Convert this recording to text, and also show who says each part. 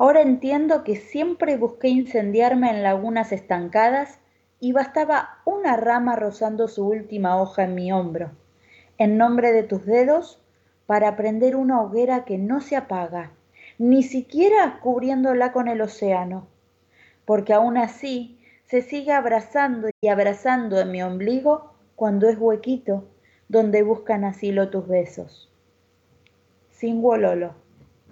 Speaker 1: Ahora entiendo que siempre busqué incendiarme en lagunas estancadas y bastaba una rama rozando su última hoja en mi hombro, en nombre de tus dedos, para prender una hoguera que no se apaga, ni siquiera cubriéndola con el océano, porque aún así se sigue abrazando y abrazando en mi ombligo cuando es huequito donde buscan asilo tus besos. Sin